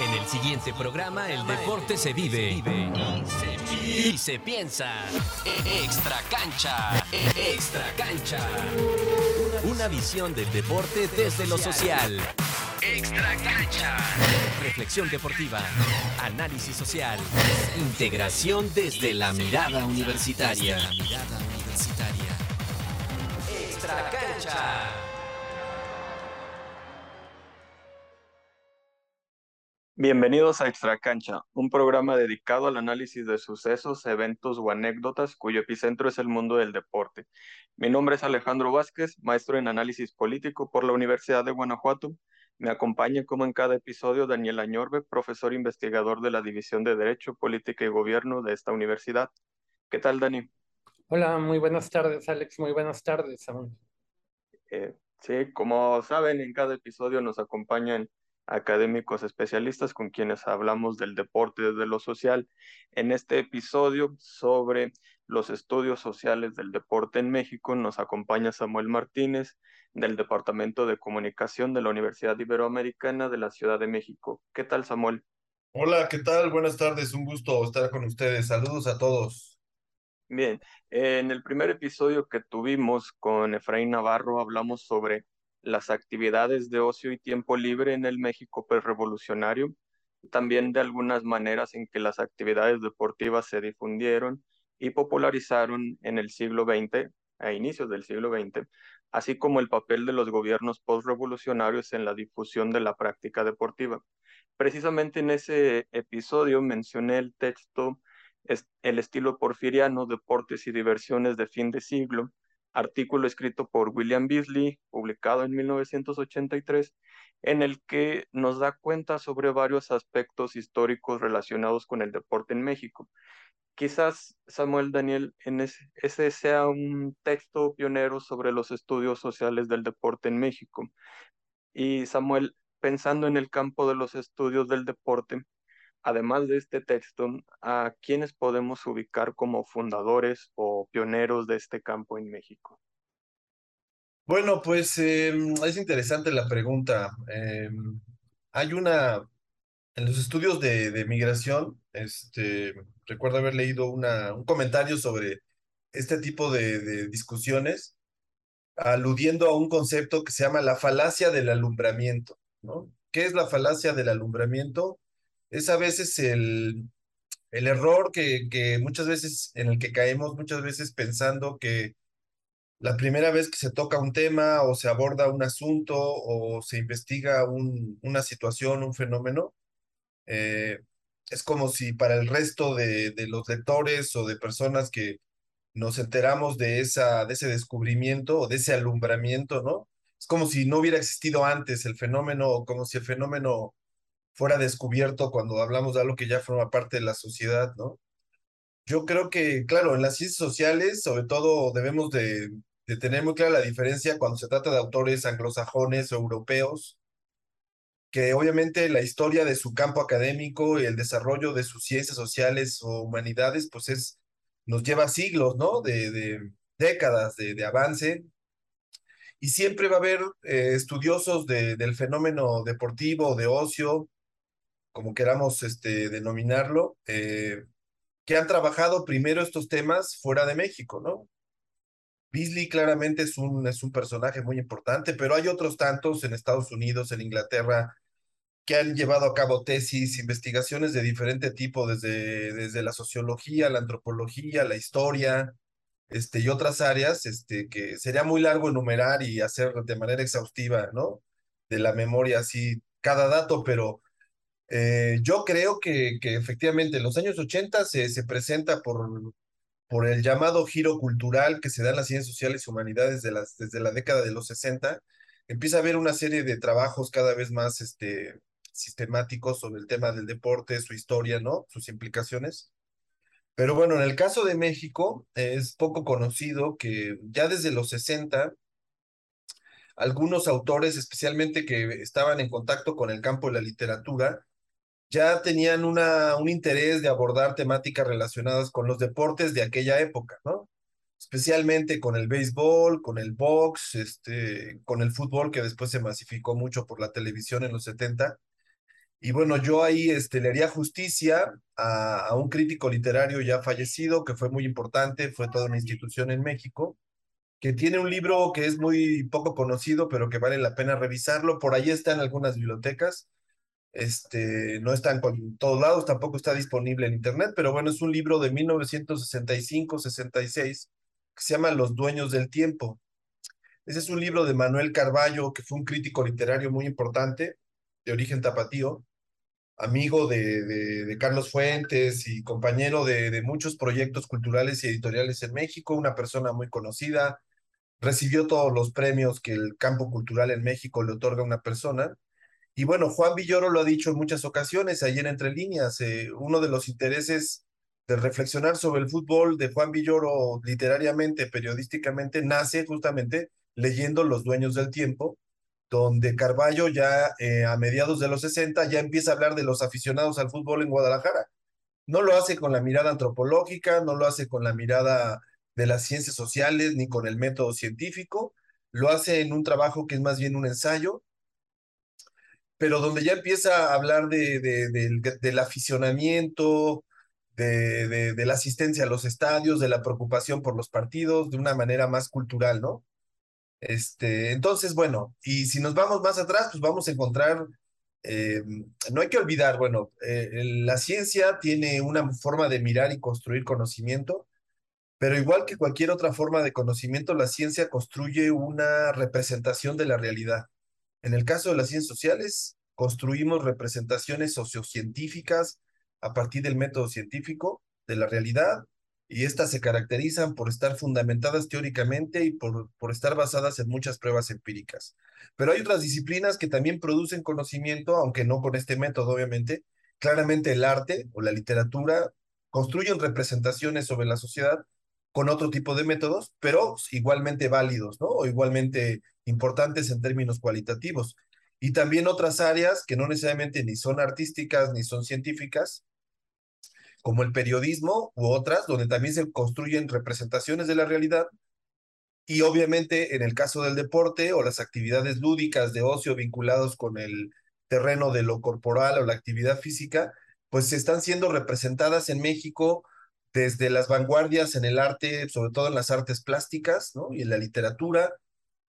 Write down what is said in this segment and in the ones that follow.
En el siguiente programa, el deporte se vive y se piensa. Extra cancha, extra cancha. Una visión del deporte desde lo social. Extra cancha. Reflexión deportiva, análisis social, integración desde la mirada universitaria. Extra cancha. Bienvenidos a Extra Cancha, un programa dedicado al análisis de sucesos, eventos o anécdotas cuyo epicentro es el mundo del deporte. Mi nombre es Alejandro Vázquez, maestro en análisis político por la Universidad de Guanajuato. Me acompaña como en cada episodio Daniel Añorbe, profesor investigador de la División de Derecho, Política y Gobierno de esta universidad. ¿Qué tal, Dani? Hola, muy buenas tardes, Alex. Muy buenas tardes, eh, sí, como saben, en cada episodio nos acompañan académicos especialistas con quienes hablamos del deporte desde lo social. En este episodio sobre los estudios sociales del deporte en México nos acompaña Samuel Martínez del Departamento de Comunicación de la Universidad Iberoamericana de la Ciudad de México. ¿Qué tal, Samuel? Hola, ¿qué tal? Buenas tardes, un gusto estar con ustedes. Saludos a todos. Bien, en el primer episodio que tuvimos con Efraín Navarro hablamos sobre las actividades de ocio y tiempo libre en el México prerevolucionario, también de algunas maneras en que las actividades deportivas se difundieron y popularizaron en el siglo XX, a inicios del siglo XX, así como el papel de los gobiernos postrevolucionarios en la difusión de la práctica deportiva. Precisamente en ese episodio mencioné el texto El estilo porfiriano, deportes y diversiones de fin de siglo, artículo escrito por William Beasley, publicado en 1983, en el que nos da cuenta sobre varios aspectos históricos relacionados con el deporte en México. Quizás, Samuel Daniel, en ese, sea un texto pionero sobre los estudios sociales del deporte en México. Y Samuel, pensando en el campo de los estudios del deporte, además de este texto, ¿a quiénes podemos ubicar como fundadores o pioneros de este campo en México? Bueno, pues em, es interesante la pregunta. Em, hay una, en los estudios de, migración, este, recuerdo haber leído un comentario sobre este tipo de, de discusiones, aludiendo a un concepto que se llama la falacia del alumbramiento, ¿no? ¿Qué es la falacia del alumbramiento? Es a veces el, el error que, que muchas veces, en el que caemos muchas veces pensando que la primera vez que se toca un tema o se aborda un asunto o se investiga un, una situación, un fenómeno, eh, es como si para el resto de, de, los lectores o de personas que nos enteramos de, esa, de ese descubrimiento o de ese alumbramiento, ¿no? Es como si no hubiera existido antes el fenómeno, o como si el fenómeno fuera descubierto cuando hablamos de algo que ya forma parte de la sociedad, ¿no? Yo creo que, claro, en las ciencias sociales, sobre todo, debemos de, tener muy clara la diferencia cuando se trata de autores anglosajones o europeos, que obviamente la historia de su campo académico y el desarrollo de sus ciencias sociales o humanidades, pues es, nos lleva siglos, ¿no? De, de décadas de, de, avance. Y siempre va a haber eh, estudiosos de, del fenómeno deportivo, de ocio, como queramos este, denominarlo, eh, que han trabajado primero estos temas fuera de México, ¿no? Beasley claramente es un, es un personaje muy importante, pero hay otros tantos en Estados Unidos, en Inglaterra, que han llevado a cabo tesis, investigaciones de diferente tipo, desde, desde la sociología, la antropología, la historia, este, y otras áreas, este, que sería muy largo enumerar y hacer de manera exhaustiva, ¿no? De la memoria, así, cada dato, pero eh, yo creo que, que, efectivamente en los años 80 se, se presenta por, por el llamado giro cultural que se da en las ciencias sociales y humanidades de las, desde la década de los 60. Empieza a haber una serie de trabajos cada vez más este, sistemáticos sobre el tema del deporte, su historia, ¿no? Sus implicaciones. Pero bueno, en el caso de México es poco conocido que ya desde los 60 algunos autores, especialmente que estaban en contacto con el campo de la literatura, ya tenían una, un interés de abordar temáticas relacionadas con los deportes de aquella época, ¿no? Especialmente con el béisbol, con el box, este, con el fútbol, que después se masificó mucho por la televisión en los 70. Y bueno, yo ahí este, le haría justicia a, un crítico literario ya fallecido, que fue muy importante, fue toda una institución en México, que tiene un libro que es muy poco conocido, pero que vale la pena revisarlo. Por ahí está en algunas bibliotecas. Este, no está en todos lados, tampoco está disponible en internet, pero bueno, es un libro de 1965-66 que se llama Los Dueños del Tiempo. Ese es un libro de Manuel Carballo, que fue un crítico literario muy importante, de origen tapatío, amigo de, de, de Carlos Fuentes y compañero de, de muchos proyectos culturales y editoriales en México, una persona muy conocida, recibió todos los premios que el campo cultural en México le otorga a una persona. Y bueno, Juan Villoro lo ha dicho en muchas ocasiones, ayer entre líneas, eh, uno de los intereses de reflexionar sobre el fútbol de Juan Villoro literariamente, periodísticamente, nace justamente leyendo Los Dueños del Tiempo, donde Carballo ya eh, a mediados de los 60 ya empieza a hablar de los aficionados al fútbol en Guadalajara. No lo hace con la mirada antropológica, no lo hace con la mirada de las ciencias sociales ni con el método científico, lo hace en un trabajo que es más bien un ensayo, pero donde ya empieza a hablar de, de, de, del aficionamiento, de, de, la asistencia a los estadios, de la preocupación por los partidos, de una manera más cultural, ¿no? Este, entonces, bueno, y si nos vamos más atrás, pues vamos a encontrar, eh, no hay que olvidar, bueno, eh, la ciencia tiene una forma de mirar y construir conocimiento, pero igual que cualquier otra forma de conocimiento, la ciencia construye una representación de la realidad. En el caso de las ciencias sociales, construimos representaciones sociocientíficas a partir del método científico de la realidad y estas se caracterizan por estar fundamentadas teóricamente y por, por estar basadas en muchas pruebas empíricas. Pero hay otras disciplinas que también producen conocimiento, aunque no con este método, obviamente. Claramente el arte o la literatura construyen representaciones sobre la sociedad con otro tipo de métodos, pero igualmente válidos, ¿no? O igualmente importantes en términos cualitativos. Y también otras áreas que no necesariamente ni son artísticas ni son científicas, como el periodismo u otras, donde también se construyen representaciones de la realidad. Y obviamente en el caso del deporte o las actividades lúdicas de ocio vinculados con el terreno de lo corporal o la actividad física, pues están siendo representadas en México desde las vanguardias en el arte, sobre todo en las artes plásticas ¿no? y en la literatura,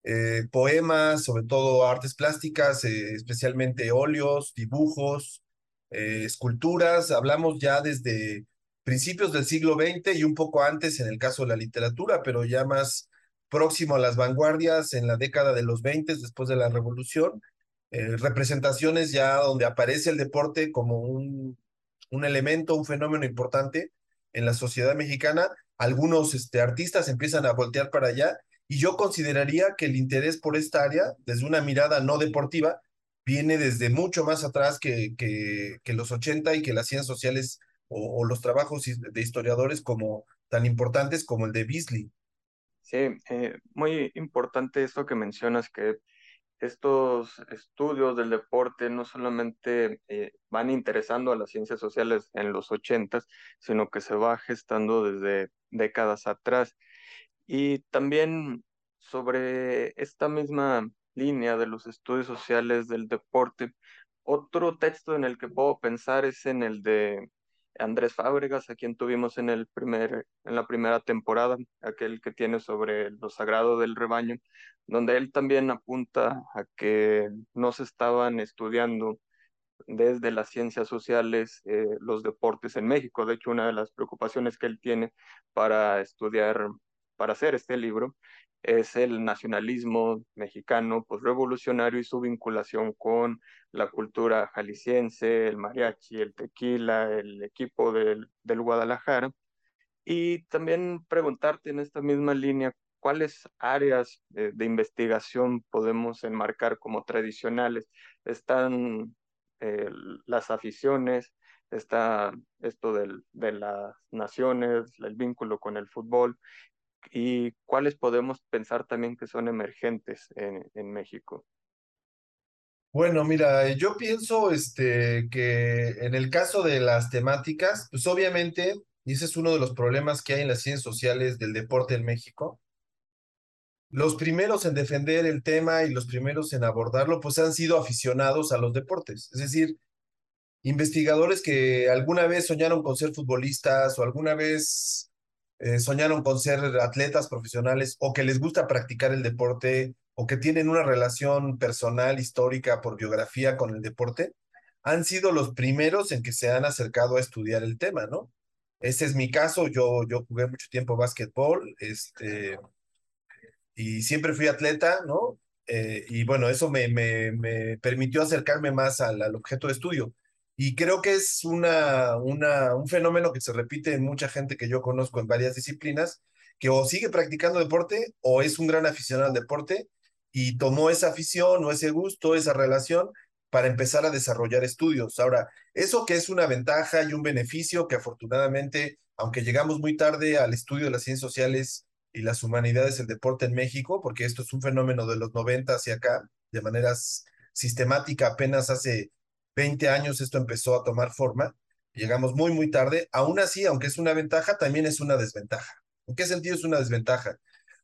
eh, poemas, sobre todo artes plásticas, eh, especialmente óleos, dibujos, eh, esculturas, hablamos ya desde principios del siglo XX y un poco antes en el caso de la literatura, pero ya más próximo a las vanguardias en la década de los 20, después de la revolución, eh, representaciones ya donde aparece el deporte como un, un elemento, un fenómeno importante en la sociedad mexicana. Algunos este, artistas empiezan a voltear para allá y yo consideraría que el interés por esta área, desde una mirada no deportiva, viene desde mucho más atrás que, que, que los 80 y que las ciencias sociales o, los trabajos de historiadores como tan importantes como el de Beasley. Sí, eh, muy importante esto que mencionas, que estos estudios del deporte no solamente eh, van interesando a las ciencias sociales en los 80, sino que se va gestando desde décadas atrás. Y también sobre esta misma línea de los estudios sociales del deporte. Otro texto en el que puedo pensar es en el de Andrés Fábregas, a quien tuvimos en, el primer, en la primera temporada, aquel que tiene sobre lo sagrado del rebaño, donde él también apunta a que no se estaban estudiando desde las ciencias sociales eh, los deportes en México. De hecho, una de las preocupaciones que él tiene para estudiar, para hacer este libro, es el nacionalismo mexicano pues, revolucionario y su vinculación con la cultura jalisciense, el mariachi, el tequila, el equipo del, del Guadalajara. Y también preguntarte en esta misma línea, ¿cuáles áreas de, de investigación podemos enmarcar como tradicionales? ¿Están eh, las aficiones? ¿Está esto del, de las naciones, el vínculo con el fútbol? Y cuáles podemos pensar también que son emergentes en, en México. Bueno, mira, yo pienso este, que en el caso de las temáticas, pues obviamente, y ese es uno de los problemas que hay en las ciencias sociales del deporte en México, los primeros en defender el tema y los primeros en abordarlo, pues han sido aficionados a los deportes. Es decir, investigadores que alguna vez soñaron con ser futbolistas o alguna vez eh, soñaron con ser atletas profesionales o que les gusta practicar el deporte o que tienen una relación personal, histórica, por biografía con el deporte, han sido los primeros en que se han acercado a estudiar el tema, ¿no? Ese es mi caso, yo, yo jugué mucho tiempo básquetbol, este, y siempre fui atleta, ¿no? Eh, y bueno, eso me, me, me, permitió acercarme más al, al, objeto de estudio. Y creo que es una, una, un fenómeno que se repite en mucha gente que yo conozco en varias disciplinas, que o sigue practicando deporte o es un gran aficionado al deporte y tomó esa afición o ese gusto, esa relación para empezar a desarrollar estudios. Ahora, eso que es una ventaja y un beneficio que afortunadamente, aunque llegamos muy tarde al estudio de las ciencias sociales y las humanidades, el deporte en México, porque esto es un fenómeno de los 90 hacia acá, de manera sistemática, apenas hace 20 años esto empezó a tomar forma, llegamos muy, muy tarde, aún así, aunque es una ventaja, también es una desventaja. ¿En qué sentido es una desventaja?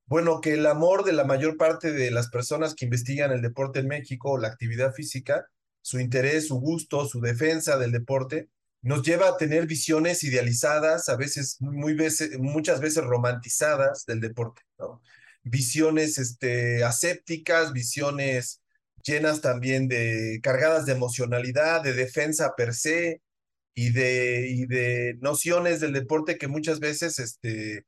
Bueno, que el amor de la mayor parte de las personas que investigan el deporte en México, la actividad física, su interés, su gusto, su defensa del deporte, nos lleva a tener visiones idealizadas, a veces, muy veces, muchas veces romantizadas del deporte. Visiones este, asépticas, visiones llenas también de, cargadas de emocionalidad, de defensa per se y de, nociones del deporte que muchas veces, este,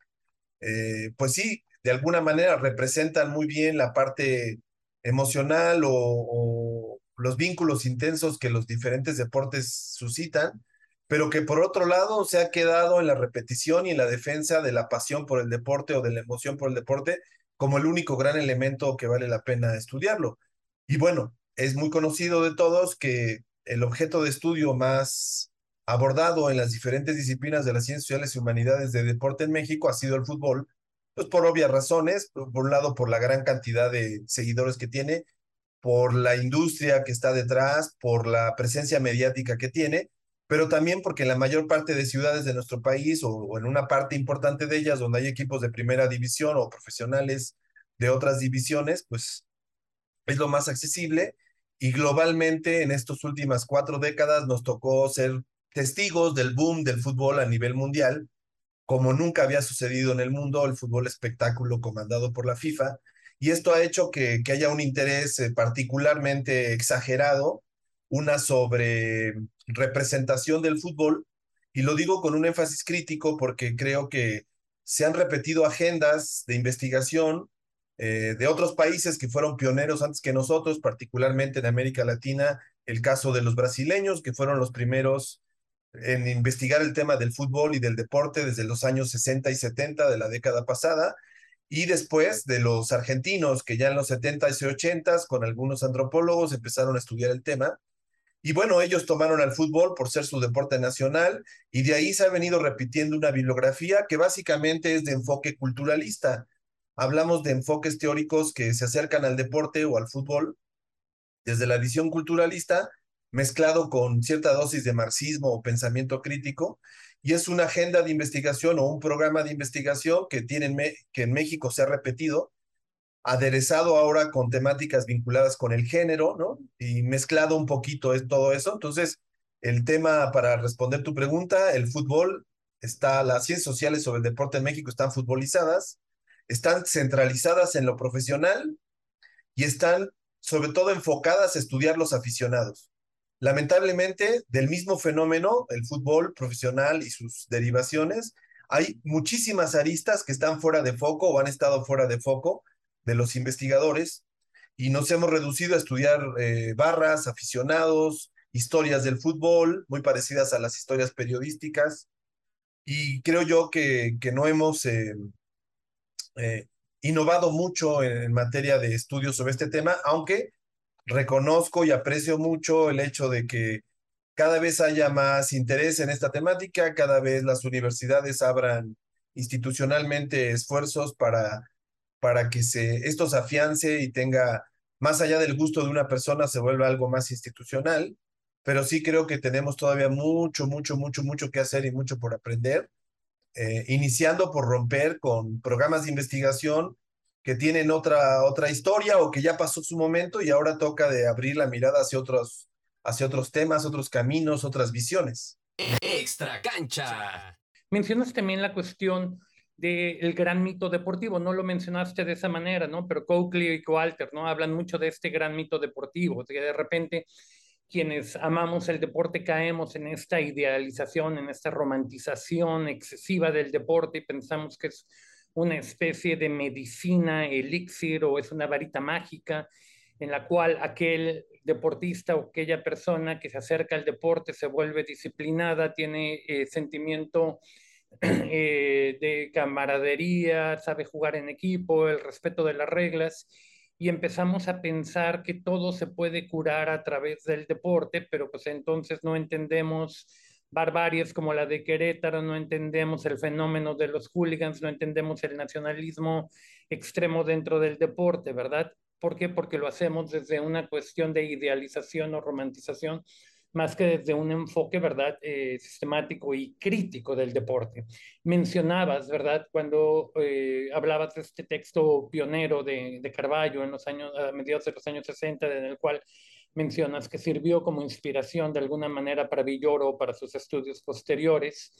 eh, pues sí, de alguna manera representan muy bien la parte emocional o los vínculos intensos que los diferentes deportes suscitan, pero que por otro lado se ha quedado en la repetición y en la defensa de la pasión por el deporte o de la emoción por el deporte como el único gran elemento que vale la pena estudiarlo. Y bueno, es muy conocido de todos que el objeto de estudio más abordado en las diferentes disciplinas de las ciencias sociales y humanidades de deporte en México ha sido el fútbol, pues por obvias razones, por un lado por la gran cantidad de seguidores que tiene por la industria que está detrás, por la presencia mediática que tiene, pero también porque en la mayor parte de ciudades de nuestro país o, o, en una parte importante de ellas donde hay equipos de primera división o profesionales de otras divisiones, pues es lo más accesible y globalmente en estas últimas cuatro décadas nos tocó ser testigos del boom del fútbol a nivel mundial, como nunca había sucedido en el mundo, el fútbol espectáculo comandado por la FIFA, y esto ha hecho que, que haya un interés eh, particularmente exagerado, una sobre representación del fútbol, y lo digo con un énfasis crítico porque creo que se han repetido agendas de investigación eh, de otros países que fueron pioneros antes que nosotros, particularmente en América Latina, el caso de los brasileños, que fueron los primeros en investigar el tema del fútbol y del deporte desde los años 60 y 70 de la década pasada, y después de los argentinos que ya en los 70s y 80s con algunos antropólogos empezaron a estudiar el tema. Y bueno, ellos tomaron al fútbol por ser su deporte nacional y de ahí se ha venido repitiendo una bibliografía que básicamente es de enfoque culturalista. Hablamos de enfoques teóricos que se acercan al deporte o al fútbol desde la visión culturalista, mezclado con cierta dosis de marxismo o pensamiento crítico, y es una agenda de investigación o un programa de investigación que, tienen, que en México se ha repetido, aderezado ahora con temáticas vinculadas con el género, ¿no? Y mezclado un poquito es todo eso. Entonces, el tema para responder tu pregunta, el fútbol, está, las ciencias sociales sobre el deporte en México están futbolizadas, están centralizadas en lo profesional y están sobre todo enfocadas a estudiar los aficionados. Lamentablemente, del mismo fenómeno, el fútbol profesional y sus derivaciones, hay muchísimas aristas que están fuera de foco o han estado fuera de foco de los investigadores y nos hemos reducido a estudiar eh, barras, aficionados, historias del fútbol, muy parecidas a las historias periodísticas. Y creo yo que, que no hemos eh, eh, innovado mucho en, en materia de estudios sobre este tema, aunque reconozco y aprecio mucho el hecho de que cada vez haya más interés en esta temática, cada vez las universidades abran institucionalmente esfuerzos para, para que se, esto se afiance y tenga, más allá del gusto de una persona, se vuelva algo más institucional, pero sí creo que tenemos todavía mucho, mucho, mucho, mucho que hacer y mucho por aprender, eh, iniciando por romper con programas de investigación que tienen otra, otra historia o que ya pasó su momento y ahora toca de abrir la mirada hacia otros, hacia otros temas, otros caminos, otras visiones. Extra cancha. Mencionas también la cuestión del gran mito deportivo, no lo mencionaste de esa manera, ¿no? Pero Coakley y Walter, ¿no? Hablan mucho de este gran mito deportivo, que de repente quienes amamos el deporte caemos en esta idealización, en esta romantización excesiva del deporte y pensamos que es una especie de medicina elixir o es una varita mágica en la cual aquel deportista o aquella persona que se acerca al deporte se vuelve disciplinada, tiene eh, sentimiento eh, de camaradería, sabe jugar en equipo, el respeto de las reglas y empezamos a pensar que todo se puede curar a través del deporte, pero pues entonces no entendemos barbaries como la de Querétaro, no entendemos el fenómeno de los hooligans, no entendemos el nacionalismo extremo dentro del deporte, ¿verdad? ¿Por qué? Porque lo hacemos desde una cuestión de idealización o romantización más que desde un enfoque, ¿verdad?, eh, sistemático y crítico del deporte. Mencionabas, ¿verdad?, cuando eh, hablabas de este texto pionero de, de, Carballo en los años, a mediados de los años 60, en el cual mencionas que sirvió como inspiración de alguna manera para Villoro, para sus estudios posteriores,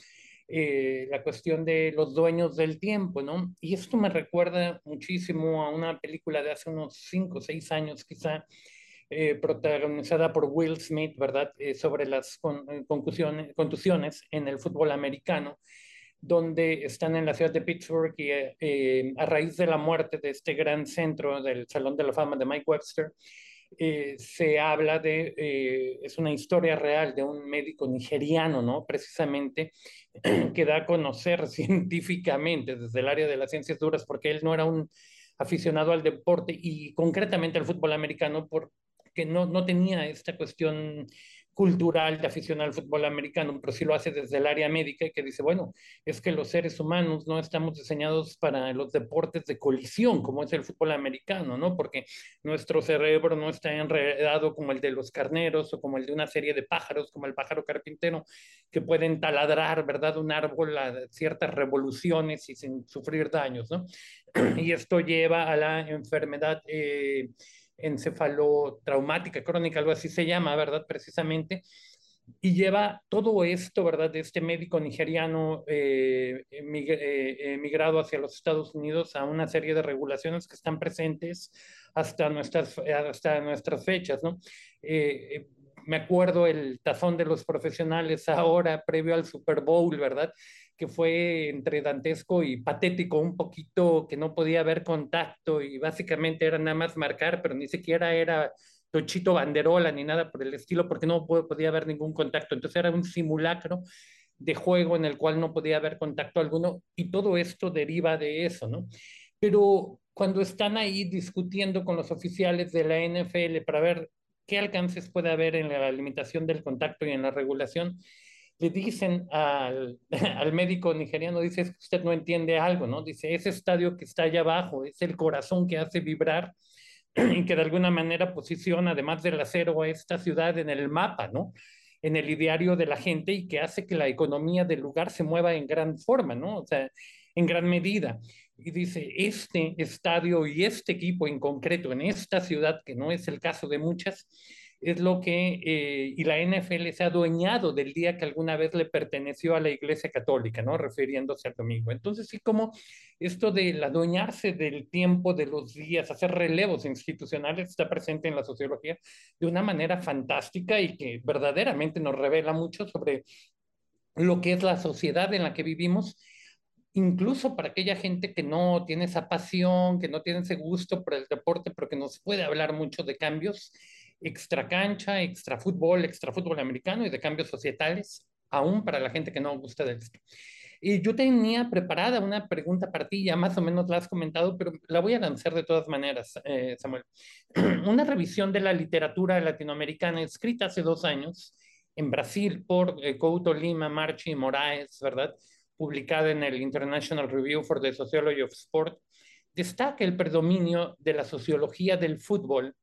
eh, la cuestión de los dueños del tiempo, ¿no? Y esto me recuerda muchísimo a una película de hace unos 5 o 6 años quizá, eh, protagonizada por Will Smith, ¿verdad? Eh, sobre las eh, contusiones en el fútbol americano, donde están en la ciudad de Pittsburgh y a raíz de la muerte de este gran centro del Salón de la Fama de Mike Webster, se habla de, es una historia real de un médico nigeriano, ¿no? Precisamente, que da a conocer científicamente desde el área de las ciencias duras, porque él no era un aficionado al deporte y concretamente al fútbol americano por, que no, no tenía esta cuestión cultural de afición al fútbol americano, pero sí lo hace desde el área médica y que dice, bueno, es que los seres humanos no estamos diseñados para los deportes de colisión, como es el fútbol americano, ¿no? Porque nuestro cerebro no está enredado como el de los carneros o como el de una serie de pájaros, como el pájaro carpintero, que pueden taladrar, ¿verdad?, un árbol a ciertas revoluciones y sin sufrir daños, ¿no? Y esto lleva a la enfermedad. Eh, encefalotraumática crónica, algo así se llama, ¿verdad? Precisamente. Y lleva todo esto, ¿verdad? De este médico nigeriano eh, eh, emigrado hacia los Estados Unidos a una serie de regulaciones que están presentes hasta nuestras, hasta nuestras fechas, ¿no? Eh, me acuerdo el tazón de los profesionales ahora, previo al Super Bowl, ¿verdad? que fue entre dantesco y patético, un poquito que no podía haber contacto y básicamente era nada más marcar, pero ni siquiera era tochito banderola ni nada por el estilo, porque no podía haber ningún contacto. Entonces era un simulacro de juego en el cual no podía haber contacto alguno y todo esto deriva de eso, ¿no? Pero cuando están ahí discutiendo con los oficiales de la NFL para ver qué alcances puede haber en la limitación del contacto y en la regulación, le dicen al, al, médico nigeriano, dice, es que usted no entiende algo, ¿no? Dice, ese estadio que está allá abajo es el corazón que hace vibrar y que de alguna manera posiciona, además del acero, a esta ciudad en el mapa, ¿no? En el ideario de la gente y que hace que la economía del lugar se mueva en gran forma, ¿no? O sea, en gran medida. Y dice, este estadio y este equipo en concreto en esta ciudad, que no es el caso de muchas, es lo que, eh, y la NFL se ha adueñado del día que alguna vez le perteneció a la Iglesia Católica, ¿no? Refiriéndose al domingo. Entonces, sí, como esto del adueñarse del tiempo, de los días, hacer relevos institucionales, está presente en la sociología de una manera fantástica y que verdaderamente nos revela mucho sobre lo que es la sociedad en la que vivimos incluso para aquella gente que no tiene esa pasión, que no tiene ese gusto por el deporte, pero que nos puede hablar mucho de cambios extra cancha, extra fútbol, extra fútbol americano y de cambios societales, aún para la gente que no gusta de esto. Y yo tenía preparada una pregunta para ti, ya más o menos la has comentado, pero la voy a lanzar de todas maneras, eh, Samuel. Una revisión de la literatura latinoamericana escrita hace dos años en Brasil por eh, Couto Lima, Marchi y Moraes, ¿verdad? Publicada en el International Review for the Sociology of Sport, destaca el predominio de la sociología del fútbol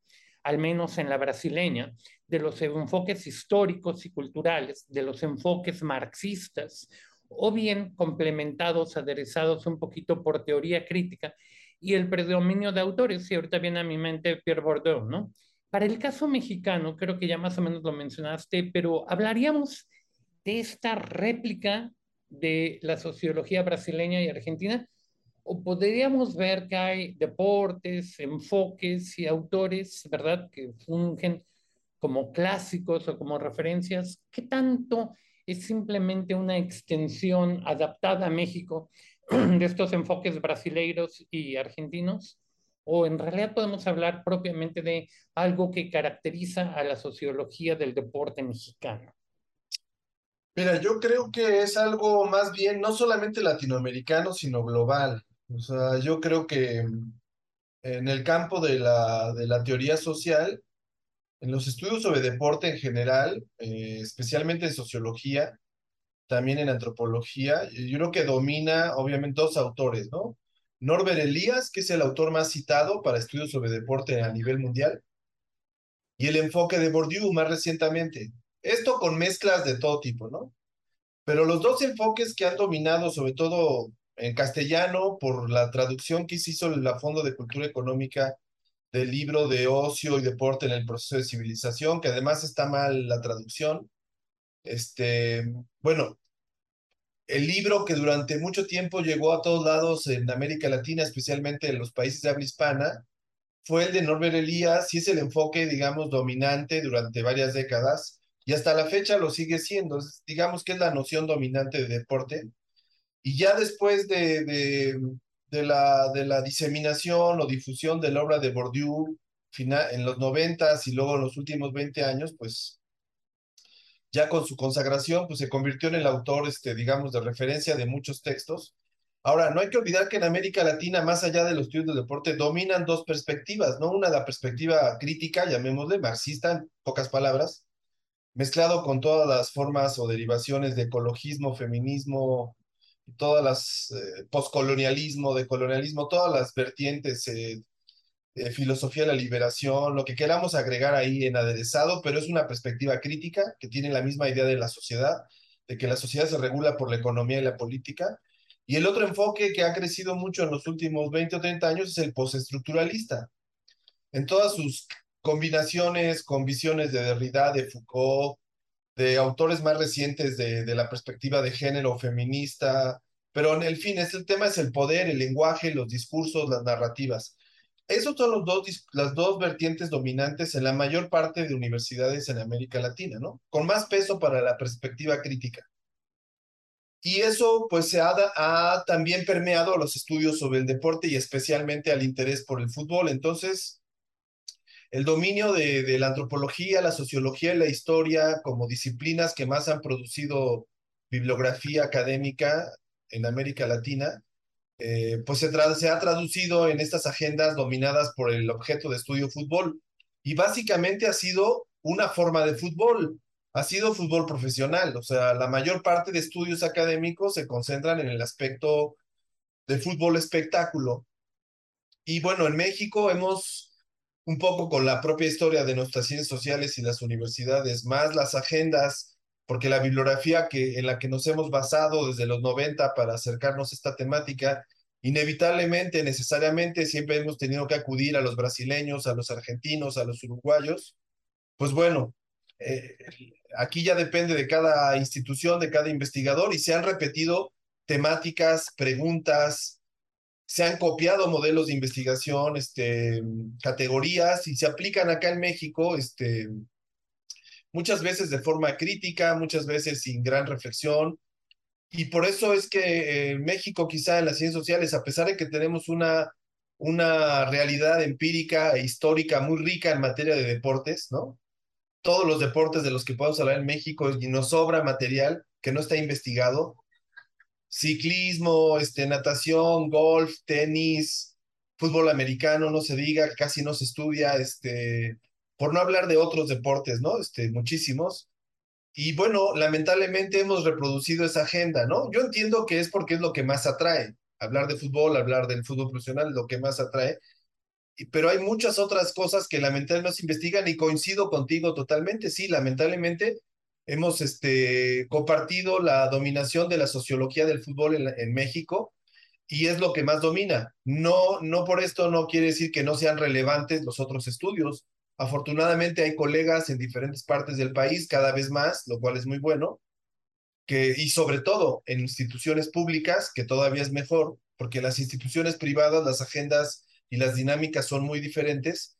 al menos en la brasileña, de los enfoques históricos y culturales, de los enfoques marxistas, o bien complementados, aderezados un poquito por teoría crítica, y el predominio de autores, y ahorita viene a mi mente Pierre Bourdieu, ¿no? Para el caso mexicano, creo que ya más o menos lo mencionaste, pero hablaríamos de esta réplica de la sociología brasileña y argentina, o podríamos ver que hay deportes, enfoques y autores, ¿verdad?, que fungen como clásicos o como referencias. ¿Qué tanto es simplemente una extensión adaptada a México de estos enfoques brasileiros y argentinos? ¿O en realidad podemos hablar propiamente de algo que caracteriza a la sociología del deporte mexicano? Mira, yo creo que es algo más bien no solamente latinoamericano, sino global. O sea, yo creo que en el campo de la, de la teoría social, en los estudios sobre deporte en general, eh, especialmente en sociología, también en antropología, yo creo que domina obviamente dos autores, ¿no? Norbert Elias, que es el autor más citado para estudios sobre deporte a nivel mundial, y el enfoque de Bourdieu más recientemente. Esto con mezclas de todo tipo, ¿no? Pero los dos enfoques que han dominado, sobre todo en castellano, por la traducción que se hizo la Fondo de Cultura Económica del libro de ocio y deporte en el proceso de civilización, que además está mal la traducción. Este, bueno, el libro que durante mucho tiempo llegó a todos lados en América Latina, especialmente en los países de habla hispana, fue el de Norbert Elías y es el enfoque, digamos, dominante durante varias décadas y hasta la fecha lo sigue siendo. Digamos que es la noción dominante de deporte. Y ya después de, de, la, de la diseminación o difusión de la obra de Bourdieu final, en los noventas y luego en los últimos 20 años, pues ya con su consagración, pues se convirtió en el autor, este, digamos, de referencia de muchos textos. Ahora, no hay que olvidar que en América Latina, más allá de los estudios del deporte, dominan dos perspectivas, ¿no? Una, la perspectiva crítica, llamémosle, marxista, en pocas palabras, mezclado con todas las formas o derivaciones de ecologismo, feminismo, todas las eh, poscolonialismo, de colonialismo, todas las vertientes, eh, filosofía de la liberación, lo que queramos agregar ahí en aderezado, pero es una perspectiva crítica que tiene la misma idea de la sociedad, de que la sociedad se regula por la economía y la política. Y el otro enfoque que ha crecido mucho en los últimos 20 o 30 años es el postestructuralista. En todas sus combinaciones con visiones de Derrida, de Foucault, de autores más recientes de, de la perspectiva de género feminista, pero en el fin, es, el tema es el poder, el lenguaje, los discursos, las narrativas. Esos son los dos, las dos vertientes dominantes en la mayor parte de universidades en América Latina, ¿no? Con más peso para la perspectiva crítica. Y eso pues se ha, ha también permeado a los estudios sobre el deporte y especialmente al interés por el fútbol. Entonces, el dominio de, la antropología, la sociología y la historia como disciplinas que más han producido bibliografía académica en América Latina, eh, pues se, se, ha traducido en estas agendas dominadas por el objeto de estudio fútbol. Y básicamente ha sido una forma de fútbol, ha sido fútbol profesional. O sea, la mayor parte de estudios académicos se concentran en el aspecto de fútbol espectáculo. Y bueno, en México hemos un poco con la propia historia de nuestras ciencias sociales y las universidades, más las agendas, porque la bibliografía que, en la que nos hemos basado desde los 90 para acercarnos a esta temática, inevitablemente, necesariamente, siempre hemos tenido que acudir a los brasileños, a los argentinos, a los uruguayos. Pues bueno, eh, aquí ya depende de cada institución, de cada investigador, y se han repetido temáticas, preguntas, se han copiado modelos de investigación, este, categorías y se aplican acá en México, este, muchas veces de forma crítica, muchas veces sin gran reflexión. Y por eso es que en México, quizá en las ciencias sociales, a pesar de que tenemos una, una realidad empírica e histórica muy rica en materia de deportes, ¿no? Todos los deportes de los que podemos hablar en México y nos sobra material que no está investigado, ciclismo, este, natación, golf, tenis, fútbol americano, no se diga, casi no se estudia, este, por no hablar de otros deportes, ¿no? Este, muchísimos. Y bueno, lamentablemente hemos reproducido esa agenda, ¿no? Yo entiendo que es porque es lo que más atrae. Hablar de fútbol, hablar del fútbol profesional, lo que más atrae. Pero hay muchas otras cosas que lamentablemente no se investigan y coincido contigo totalmente. Sí, lamentablemente hemos este, compartido la dominación de la sociología del fútbol en, México y es lo que más domina. No, no por esto no quiere decir que no sean relevantes los otros estudios. Afortunadamente hay colegas en diferentes partes del país, cada vez más, lo cual es muy bueno, y sobre todo en instituciones públicas, que todavía es mejor, porque las instituciones privadas las agendas y las dinámicas son muy diferentes.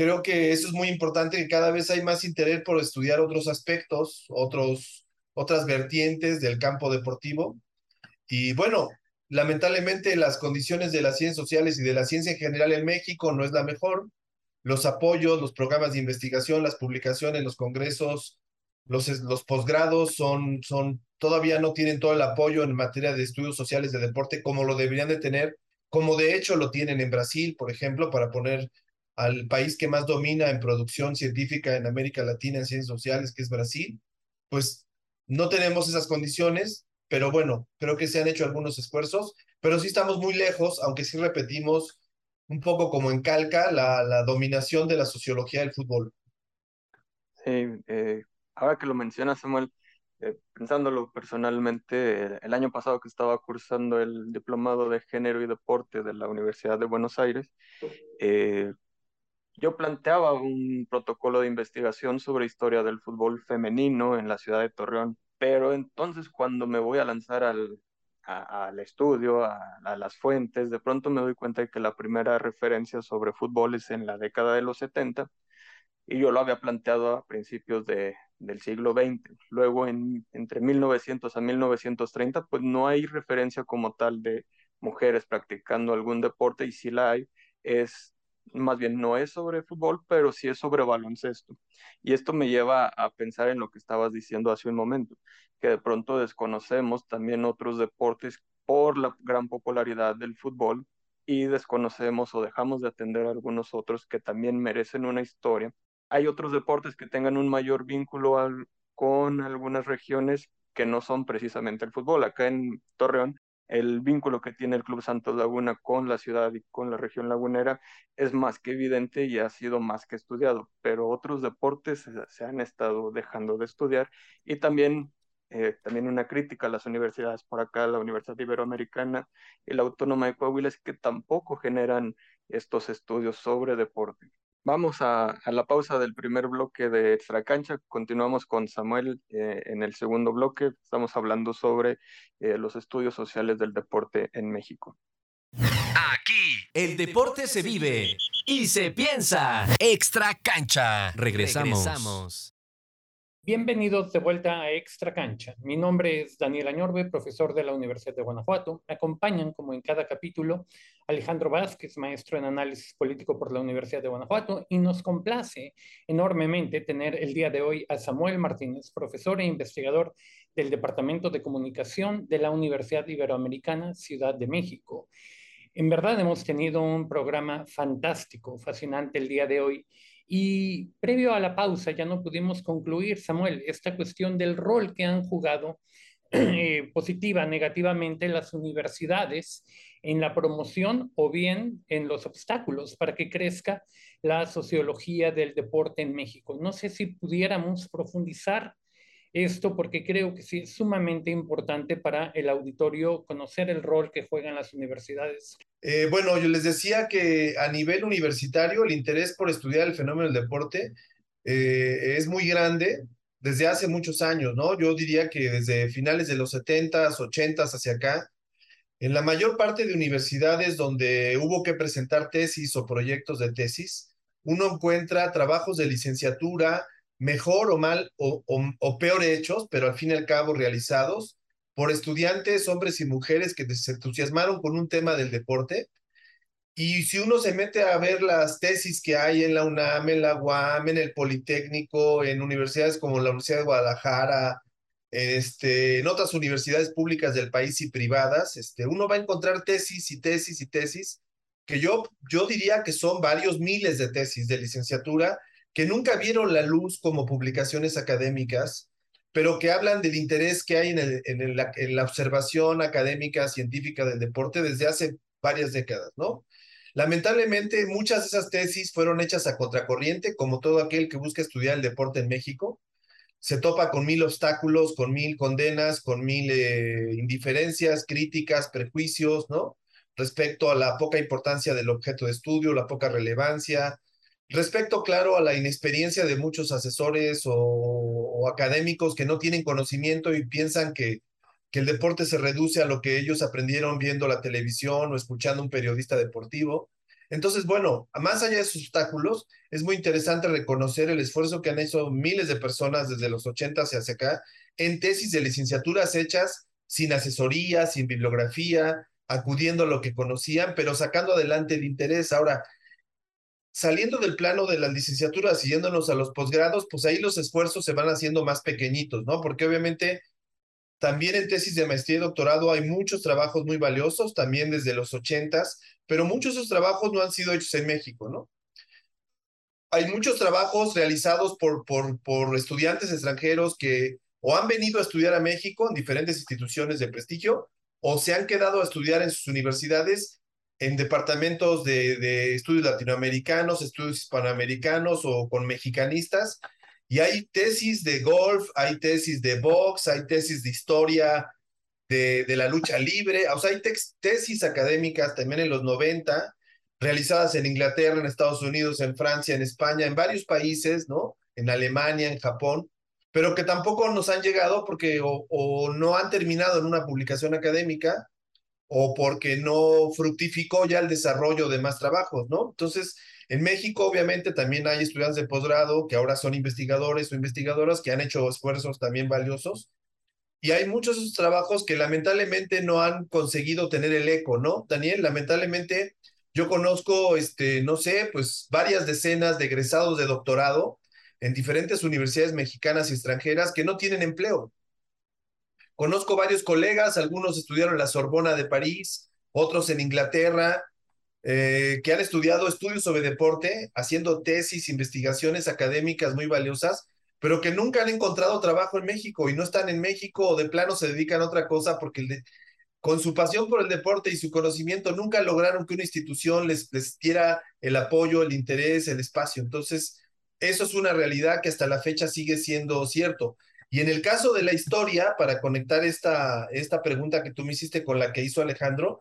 Creo que eso es muy importante, que cada vez hay más interés por estudiar otros aspectos, otros, otras vertientes del campo deportivo. Y bueno, lamentablemente las condiciones de las ciencias sociales y de la ciencia en general en México no es la mejor los apoyos, los programas de investigación, las publicaciones, los congresos, los, los posgrados son, son, todavía no tienen todo el apoyo en materia de estudios sociales de deporte como lo deberían de tener, como de hecho lo tienen en Brasil, por ejemplo, para poner al país que más domina en producción científica en América Latina en ciencias sociales, que es Brasil, pues no tenemos esas condiciones, pero bueno, creo que se han hecho algunos esfuerzos, pero sí estamos muy lejos, aunque sí repetimos un poco como encalca la, la dominación de la sociología del fútbol. Sí, eh, ahora que lo menciona Samuel, eh, pensándolo personalmente, el año pasado que estaba cursando el diplomado de género y deporte de la Universidad de Buenos Aires, eh, yo planteaba un protocolo de investigación sobre historia del fútbol femenino en la ciudad de Torreón, pero entonces cuando me voy a lanzar al, al estudio, a, las fuentes, de pronto me doy cuenta de que la primera referencia sobre fútbol es en la década de los 70 y yo lo había planteado a principios de, del siglo XX. Luego, en, entre 1900 a 1930, pues no hay referencia como tal de mujeres practicando algún deporte y si la hay, es más bien no es sobre fútbol, pero sí es sobre baloncesto. Y esto me lleva a pensar en lo que estabas diciendo hace un momento, que de pronto desconocemos también otros deportes por la gran popularidad del fútbol y desconocemos o dejamos de atender a algunos otros que también merecen una historia. Hay otros deportes que tengan un mayor vínculo con algunas regiones que no son precisamente el fútbol. Acá en Torreón el vínculo que tiene el Club Santos Laguna con la ciudad y con la región lagunera es más que evidente y ha sido más que estudiado, pero otros deportes se, han estado dejando de estudiar y también, eh, también una crítica a las universidades por acá, la Universidad Iberoamericana y la Autónoma de Coahuila es que tampoco generan estos estudios sobre deporte. Vamos a, la pausa del primer bloque de Extra Cancha. Continuamos con Samuel eh, en el segundo bloque. Estamos hablando sobre eh, los estudios sociales del deporte en México. Aquí el deporte se vive y se piensa. Extra Cancha. Regresamos. Bienvenidos de vuelta a Extra Cancha. Mi nombre es Daniel Añorbe, profesor de la Universidad de Guanajuato. Me acompañan, como en cada capítulo, Alejandro Vázquez, maestro en análisis político por la Universidad de Guanajuato, y nos complace enormemente tener el día de hoy a Samuel Martínez, profesor e investigador del Departamento de Comunicación de la Universidad Iberoamericana Ciudad de México. En verdad hemos tenido un programa fantástico, fascinante el día de hoy y previo a la pausa ya no pudimos concluir, Samuel, esta cuestión del rol que han jugado eh, positiva, negativamente las universidades en la promoción o bien en los obstáculos para que crezca la sociología del deporte en México. No sé si pudiéramos profundizar esto porque creo que sí es sumamente importante para el auditorio conocer el rol que juegan las universidades. Eh, bueno, yo les decía que a nivel universitario el interés por estudiar el fenómeno del deporte eh, es muy grande desde hace muchos años, ¿no? Yo diría que desde finales de los 70s, 80s hacia acá, en la mayor parte de universidades donde hubo que presentar tesis o proyectos de tesis, uno encuentra trabajos de licenciatura, mejor o mal o, peor hechos, pero al fin y al cabo realizados por estudiantes, hombres y mujeres que se entusiasmaron con un tema del deporte. Y si uno se mete a ver las tesis que hay en la UNAM, en la UAM, en el Politécnico, en universidades como la Universidad de Guadalajara, este, en otras universidades públicas del país y privadas, este, uno va a encontrar tesis y tesis y tesis que yo, yo diría que son varios miles de tesis de licenciatura que nunca vieron la luz como publicaciones académicas, pero que hablan del interés que hay en, la observación académica científica del deporte desde hace varias décadas, ¿no? Lamentablemente, muchas de esas tesis fueron hechas a contracorriente, como todo aquel que busca estudiar el deporte en México. Se topa con mil obstáculos, con mil condenas, con mil eh, indiferencias, críticas, prejuicios, ¿no? Respecto a la poca importancia del objeto de estudio, la poca relevancia, Respecto, claro, a la inexperiencia de muchos asesores o, académicos que no tienen conocimiento y piensan que, que el deporte se reduce a lo que ellos aprendieron viendo la televisión o escuchando un periodista deportivo. Entonces, bueno, más allá de sus obstáculos, es muy interesante reconocer el esfuerzo que han hecho miles de personas desde los 80 hacia acá en tesis de licenciaturas hechas sin asesoría, sin bibliografía, acudiendo a lo que conocían, pero sacando adelante el interés. Ahora, saliendo del plano de las licenciaturas y yéndonos a los posgrados, pues ahí los esfuerzos se van haciendo más pequeñitos, ¿no? Porque obviamente también en tesis de maestría y doctorado hay muchos trabajos muy valiosos, también desde los ochentas, pero muchos de esos trabajos no han sido hechos en México, ¿no? Hay muchos trabajos realizados por, por, por estudiantes extranjeros que o han venido a estudiar a México en diferentes instituciones de prestigio o se han quedado a estudiar en sus universidades en departamentos de, de estudios latinoamericanos, estudios hispanoamericanos o con mexicanistas. Y hay tesis de golf, hay tesis de box, hay tesis de historia de, de la lucha libre, o sea, hay tesis académicas también en los 90, realizadas en Inglaterra, en Estados Unidos, en Francia, en España, en varios países, ¿no? En Alemania, en Japón, pero que tampoco nos han llegado porque o, o no han terminado en una publicación académica o porque no fructificó ya el desarrollo de más trabajos, ¿no? Entonces, en México obviamente también hay estudiantes de posgrado que ahora son investigadores o investigadoras que han hecho esfuerzos también valiosos. Y hay muchos de esos trabajos que lamentablemente no han conseguido tener el eco, ¿no? Daniel, lamentablemente yo conozco, este, no sé, pues varias decenas de egresados de doctorado en diferentes universidades mexicanas y extranjeras que no tienen empleo. Conozco varios colegas, algunos estudiaron en la Sorbona de París, otros en Inglaterra, eh, que han estudiado estudios sobre deporte, haciendo tesis, investigaciones académicas muy valiosas, pero que nunca han encontrado trabajo en México y no están en México o de plano se dedican a otra cosa porque con su pasión por el deporte y su conocimiento nunca lograron que una institución les, les diera el apoyo, el interés, el espacio. Entonces, eso es una realidad que hasta la fecha sigue siendo cierto. Y en el caso de la historia, para conectar esta, esta pregunta que tú me hiciste con la que hizo Alejandro,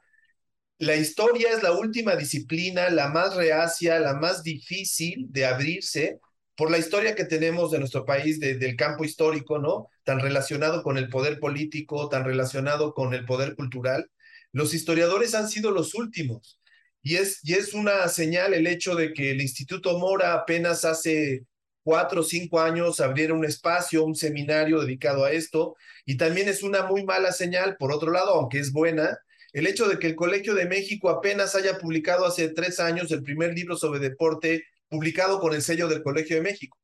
la historia es la última disciplina, la más reacia, la más difícil de abrirse por la historia que tenemos de nuestro país, de, del campo histórico, ¿no? Tan relacionado con el poder político, tan relacionado con el poder cultural. Los historiadores han sido los últimos. Y es, y es una señal el hecho de que el Instituto Mora apenas hace cuatro o cinco años abriera un espacio, un seminario dedicado a esto. Y también es una muy mala señal, por otro lado, aunque es buena, el hecho de que el Colegio de México apenas haya publicado hace tres años el primer libro sobre deporte publicado con el sello del Colegio de México.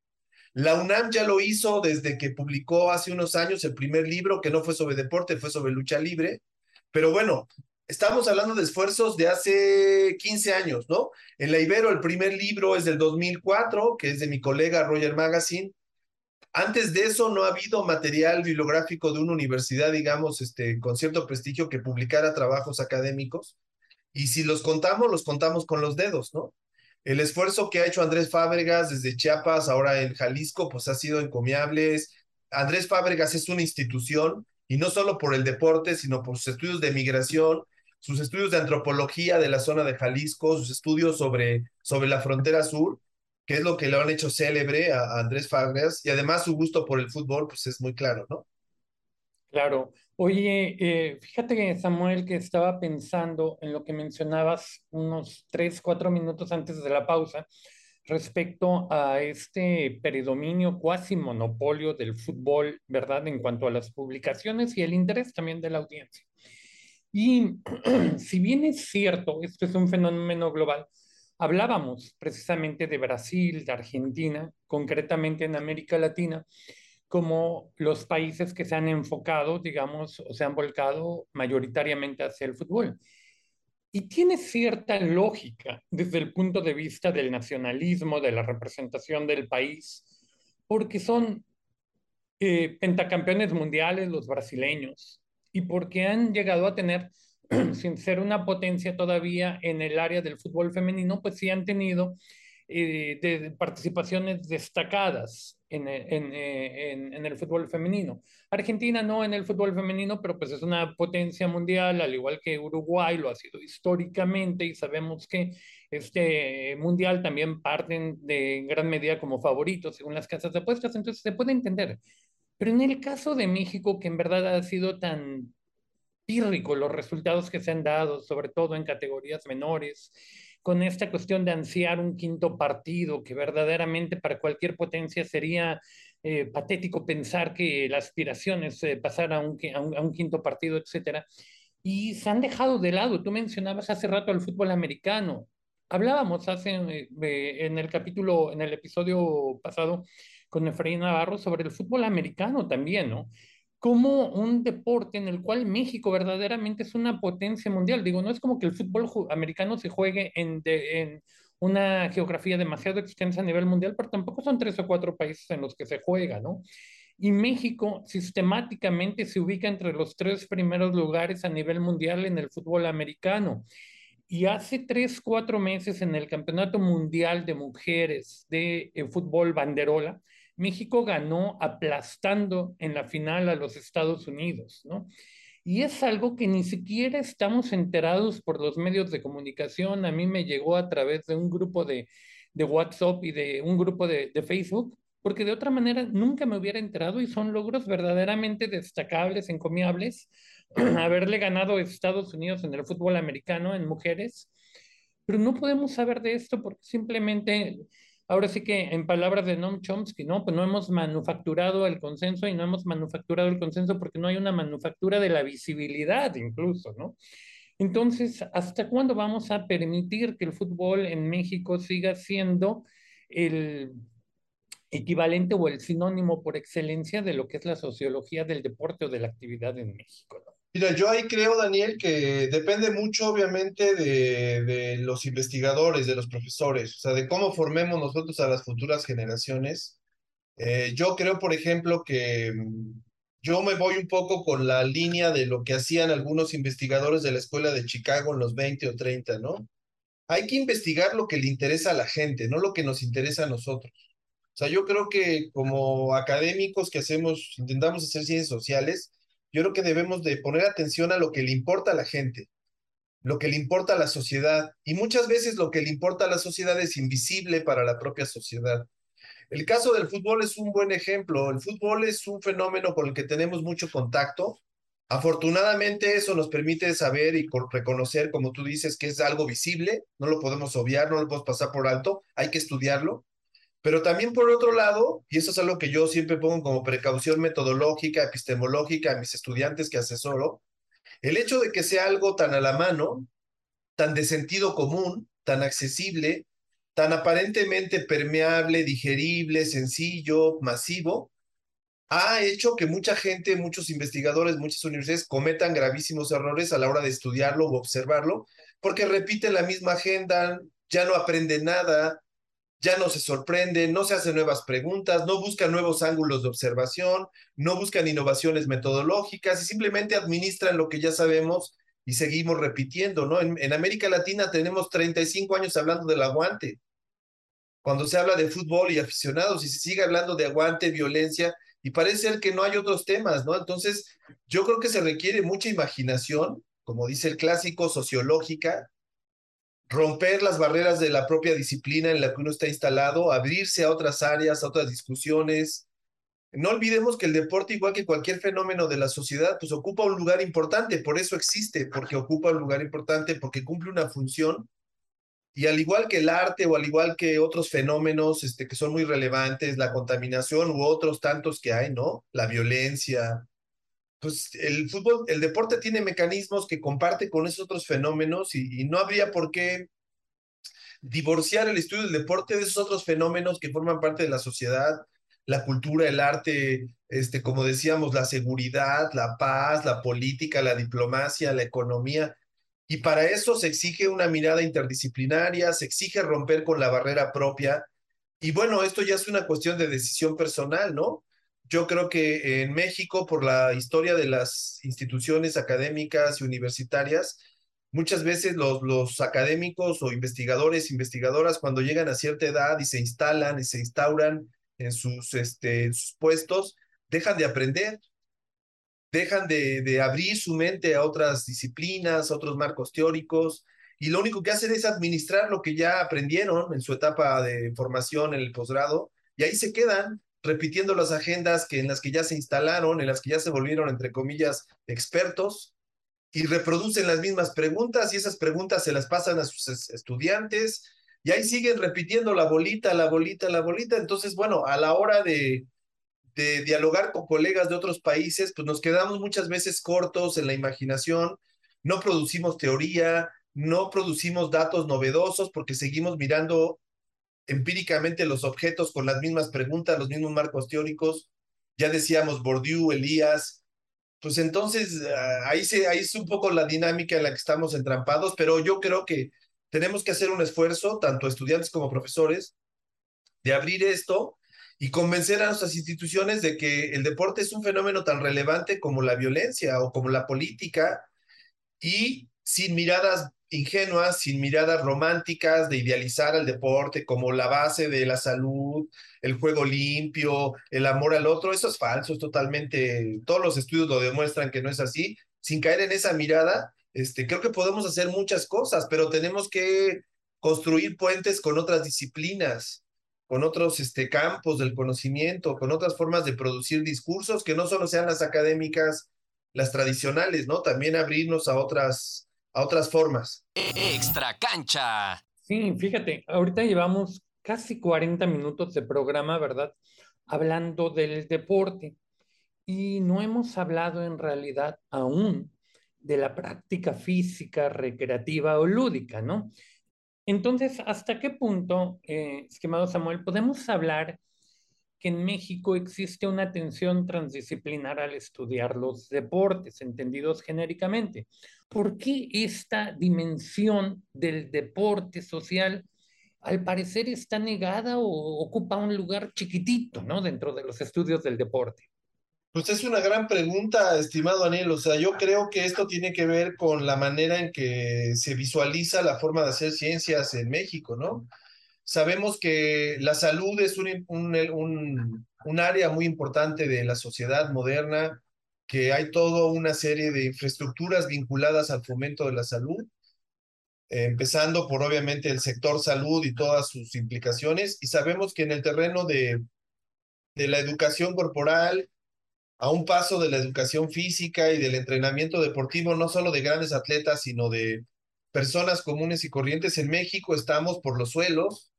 La UNAM ya lo hizo desde que publicó hace unos años el primer libro, que no fue sobre deporte, fue sobre lucha libre. Pero bueno, estamos hablando de esfuerzos de hace 15 años, ¿no? En la Ibero el primer libro es del 2004, que es de mi colega Roger Magazine. Antes de eso no ha habido material bibliográfico de una universidad, digamos, este, con cierto prestigio que publicara trabajos académicos. Y si los contamos, los contamos con los dedos, ¿no? El esfuerzo que ha hecho Andrés Fábregas desde Chiapas, ahora en Jalisco, pues ha sido encomiable. Andrés Fábregas es una institución, y no solo por el deporte, sino por sus estudios de migración, sus estudios de antropología de la zona de Jalisco, sus estudios sobre, sobre la frontera sur, que es lo que lo han hecho célebre a, Andrés Fábregas, y además su gusto por el fútbol, pues es muy claro, ¿no? Claro. Oye, eh, fíjate, Samuel, que estaba pensando en lo que mencionabas unos tres, cuatro minutos antes de la pausa respecto a este predominio, cuasi monopolio del fútbol, ¿verdad? En cuanto a las publicaciones y el interés también de la audiencia. Y si bien es cierto, esto es un fenómeno global, hablábamos precisamente de Brasil, de Argentina, concretamente en América Latina, como los países que se han enfocado, digamos, o se han volcado mayoritariamente hacia el fútbol. Y tiene cierta lógica desde el punto de vista del nacionalismo, de la representación del país, porque son eh, pentacampeones mundiales los brasileños, y porque han llegado a tener, sin ser una potencia todavía en el área del fútbol femenino, pues sí han tenido eh, de participaciones destacadas en, en, en, en, el fútbol femenino. Argentina no en el fútbol femenino, pero pues es una potencia mundial, al igual que Uruguay lo ha sido históricamente y sabemos que este mundial también parten de gran medida como favoritos según las casas de apuestas, entonces se puede entender. Pero en el caso de México, que en verdad ha sido tan pírrico los resultados que se han dado, sobre todo en categorías menores, con esta cuestión de ansiar un quinto partido, que verdaderamente para cualquier potencia sería eh, patético pensar que la aspiración es eh, pasar a un, a, un, a un, quinto partido, etcétera. Y se han dejado de lado. Tú mencionabas hace rato al fútbol americano. Hablábamos hace, eh, en el capítulo, en el episodio pasado con Efraín Navarro sobre el fútbol americano también, ¿no? como un deporte en el cual México verdaderamente es una potencia mundial. Digo, no es como que el fútbol americano se juegue en, de, en una geografía demasiado extensa a nivel mundial, pero tampoco son tres o cuatro países en los que se juega, ¿no? Y México sistemáticamente se ubica entre los tres primeros lugares a nivel mundial en el fútbol americano. Y hace tres, cuatro meses en el Campeonato Mundial de Mujeres de Fútbol Banderola, México ganó aplastando en la final a los Estados Unidos, ¿no? Y es algo que ni siquiera estamos enterados por los medios de comunicación. A mí me llegó a través de un grupo de, WhatsApp y de un grupo de, de, Facebook, porque de otra manera nunca me hubiera enterado y son logros verdaderamente destacables, encomiables. Haberle ganado a Estados Unidos en el fútbol americano en mujeres, pero no podemos saber de esto porque simplemente ahora sí que en palabras de Noam Chomsky, ¿no? Pues no hemos manufacturado el consenso y no hemos manufacturado el consenso porque no hay una manufactura de la visibilidad incluso, ¿no? Entonces, ¿hasta cuándo vamos a permitir que el fútbol en México siga siendo el equivalente o el sinónimo por excelencia de lo que es la sociología del deporte o de la actividad en México? ¿no? Mira, yo ahí creo, Daniel, que depende mucho, obviamente, de, de, los investigadores, de los profesores, o sea, de cómo formemos nosotros a las futuras generaciones. Eh, yo creo, por ejemplo, que yo me voy un poco con la línea de lo que hacían algunos investigadores de la escuela de Chicago en los 20 o 30, ¿no? Hay que investigar lo que le interesa a la gente, no lo que nos interesa a nosotros. O sea, yo creo que como académicos que hacemos, intentamos hacer ciencias sociales, yo creo que debemos de poner atención a lo que le importa a la gente, lo que le importa a la sociedad. Y muchas veces lo que le importa a la sociedad es invisible para la propia sociedad. El caso del fútbol es un buen ejemplo. El fútbol es un fenómeno con el que tenemos mucho contacto. Afortunadamente eso nos permite saber y reconocer, como tú dices, que es algo visible, no lo podemos obviar, no lo podemos pasar por alto, hay que estudiarlo. Pero también por otro lado, y eso es algo que yo siempre pongo como precaución metodológica, epistemológica a mis estudiantes que asesoro, el hecho de que sea algo tan a la mano, tan de sentido común, tan accesible, tan aparentemente permeable, digerible, sencillo, masivo, ha hecho que mucha gente, muchos investigadores, muchas universidades cometan gravísimos errores a la hora de estudiarlo o observarlo, porque repiten la misma agenda, ya no aprenden nada, ya no se sorprende, no se hacen nuevas preguntas, no buscan nuevos ángulos de observación, no buscan innovaciones metodológicas y simplemente administran lo que ya sabemos y seguimos repitiendo, ¿no? En, en América Latina tenemos 35 años hablando del aguante. Cuando se habla de fútbol y aficionados y se sigue hablando de aguante, violencia, y parece ser que no hay otros temas, ¿no? Entonces, yo creo que se requiere mucha imaginación, como dice el clásico, sociológica, romper las barreras de la propia disciplina en la que uno está instalado, abrirse a otras áreas, a otras discusiones. No olvidemos que el deporte, igual que cualquier fenómeno de la sociedad, pues ocupa un lugar importante, por eso existe, porque ocupa un lugar importante, porque cumple una función. Y al igual que el arte o al igual que otros fenómenos este, que son muy relevantes, la contaminación u otros tantos que hay, ¿no? La violencia, pues el fútbol, el deporte tiene mecanismos que comparte con esos otros fenómenos y, y, no habría por qué divorciar el estudio del deporte de esos otros fenómenos que forman parte de la sociedad, la cultura, el arte, este, como decíamos, la seguridad, la paz, la política, la diplomacia, la economía. Y para eso se exige una mirada interdisciplinaria, se exige romper con la barrera propia. Y bueno, esto ya es una cuestión de decisión personal, ¿no? Yo creo que en México, por la historia de las instituciones académicas y universitarias, muchas veces los, los académicos o investigadores, investigadoras, cuando llegan a cierta edad y se instalan y se instauran en sus, este, sus puestos, dejan de aprender, dejan de, de abrir su mente a otras disciplinas, otros marcos teóricos, y lo único que hacen es administrar lo que ya aprendieron en su etapa de formación en el posgrado, y ahí se quedan repitiendo las agendas que en las que ya se instalaron, en las que ya se volvieron, entre comillas, expertos, y reproducen las mismas preguntas, y esas preguntas se las pasan a sus estudiantes, y ahí siguen repitiendo la bolita, la bolita, la bolita. Entonces, bueno, a la hora de, de dialogar con colegas de otros países, pues nos quedamos muchas veces cortos en la imaginación, no producimos teoría, no producimos datos novedosos porque seguimos mirando empíricamente los objetos con las mismas preguntas, los mismos marcos teóricos. Ya decíamos Bourdieu, Elías. Pues entonces ah, ahí, se, ahí es un poco la dinámica en la que estamos entrampados, pero yo creo que tenemos que hacer un esfuerzo, tanto estudiantes como profesores, de abrir esto y convencer a nuestras instituciones de que el deporte es un fenómeno tan relevante como la violencia o como la política y sin miradas ingenuas, sin miradas románticas de idealizar al deporte como la base de la salud, el juego limpio, el amor al otro, eso es falso, es totalmente, todos los estudios lo demuestran que no es así, sin caer en esa mirada, este, creo que podemos hacer muchas cosas, pero tenemos que construir puentes con otras disciplinas, con otros este, campos del conocimiento, con otras formas de producir discursos que no solo sean las académicas, las tradicionales, ¿no? También abrirnos a otras, a otras formas. Extra cancha. Sí, fíjate, ahorita llevamos casi 40 minutos de programa, ¿verdad? Hablando del deporte. Y no hemos hablado en realidad aún de la práctica física, recreativa o lúdica, ¿no? Entonces, ¿hasta qué punto, eh, estimado Samuel, podemos hablar que en México existe una atención transdisciplinar al estudiar los deportes, entendidos genéricamente? ¿Por qué esta dimensión del deporte social al parecer está negada o ocupa un lugar chiquitito, ¿no? Dentro de los estudios del deporte. Pues es una gran pregunta, estimado Daniel. O sea, yo creo que esto tiene que ver con la manera en que se visualiza la forma de hacer ciencias en México, ¿no? Sabemos que la salud es un, un, un, área muy importante de la sociedad moderna, que hay toda una serie de infraestructuras vinculadas al fomento de la salud, empezando por obviamente el sector salud y todas sus implicaciones, y sabemos que en el terreno de, de la educación corporal, a un paso de la educación física y del entrenamiento deportivo, no solo de grandes atletas, sino de personas comunes y corrientes en México, estamos por los suelos.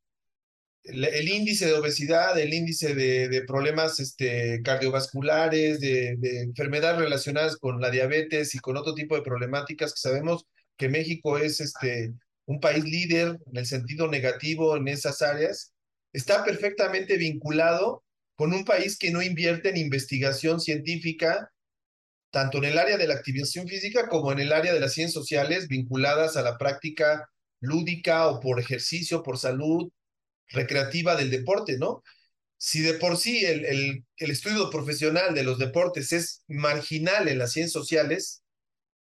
El, índice de obesidad, el índice de, problemas este, cardiovasculares, de, de, enfermedades relacionadas con la diabetes y con otro tipo de problemáticas que sabemos que México es este, un país líder en el sentido negativo en esas áreas, está perfectamente vinculado con un país que no invierte en investigación científica, tanto en el área de la activación física como en el área de las ciencias sociales vinculadas a la práctica lúdica o por ejercicio, por salud recreativa del deporte, ¿no? Si de por sí el, el, estudio profesional de los deportes es marginal en las ciencias sociales,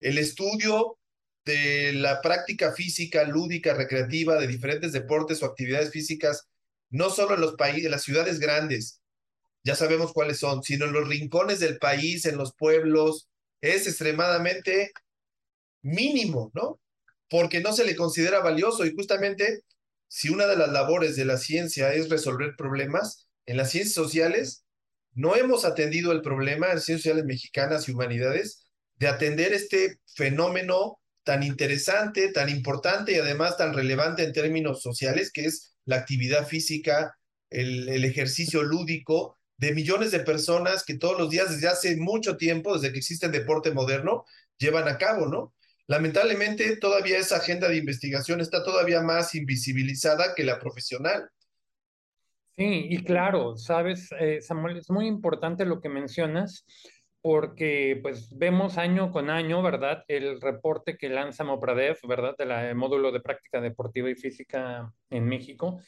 el estudio de la práctica física, lúdica, recreativa de diferentes deportes o actividades físicas, no solo en los países, en las ciudades grandes, ya sabemos cuáles son, sino en los rincones del país, en los pueblos, es extremadamente mínimo, ¿no? Porque no se le considera valioso y justamente si una de las labores de la ciencia es resolver problemas, en las ciencias sociales no hemos atendido el problema en ciencias sociales mexicanas y humanidades de atender este fenómeno tan interesante, tan importante y además tan relevante en términos sociales, que es la actividad física, el, el ejercicio lúdico de millones de personas que todos los días, desde hace mucho tiempo, desde que existe el deporte moderno, llevan a cabo, ¿no? Lamentablemente, todavía esa agenda de investigación está todavía más invisibilizada que la profesional. Sí, y claro, sabes, eh, Samuel, es muy importante lo que mencionas, porque pues vemos año con año, ¿verdad? El reporte que lanza Mopradev, ¿verdad? Del módulo de práctica deportiva y física en México,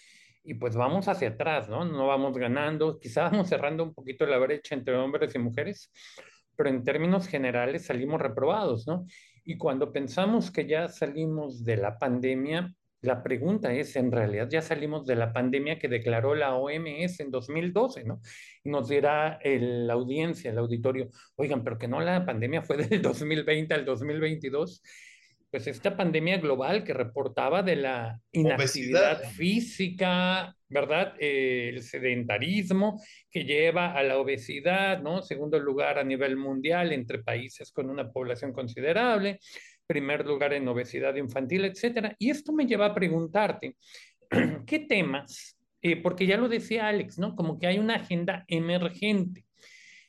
y pues vamos hacia atrás, ¿no? No vamos ganando, quizás vamos cerrando un poquito la brecha entre hombres y mujeres, pero en términos generales salimos reprobados, ¿no? Y cuando pensamos que ya salimos de la pandemia, la pregunta es, en realidad ya salimos de la pandemia que declaró la OMS en 2012, ¿no? Y nos dirá la audiencia, el auditorio, oigan, pero que no la pandemia fue del 2020 al 2022 pues esta pandemia global que reportaba de la inactividad física, ¿verdad? Eh, el sedentarismo que lleva a la obesidad, ¿no? Segundo lugar a nivel mundial entre países con una población considerable, primer lugar en obesidad infantil, etcétera. Y esto me lleva a preguntarte, ¿qué temas? Eh, porque ya lo decía Alex, ¿no? Como que hay una agenda emergente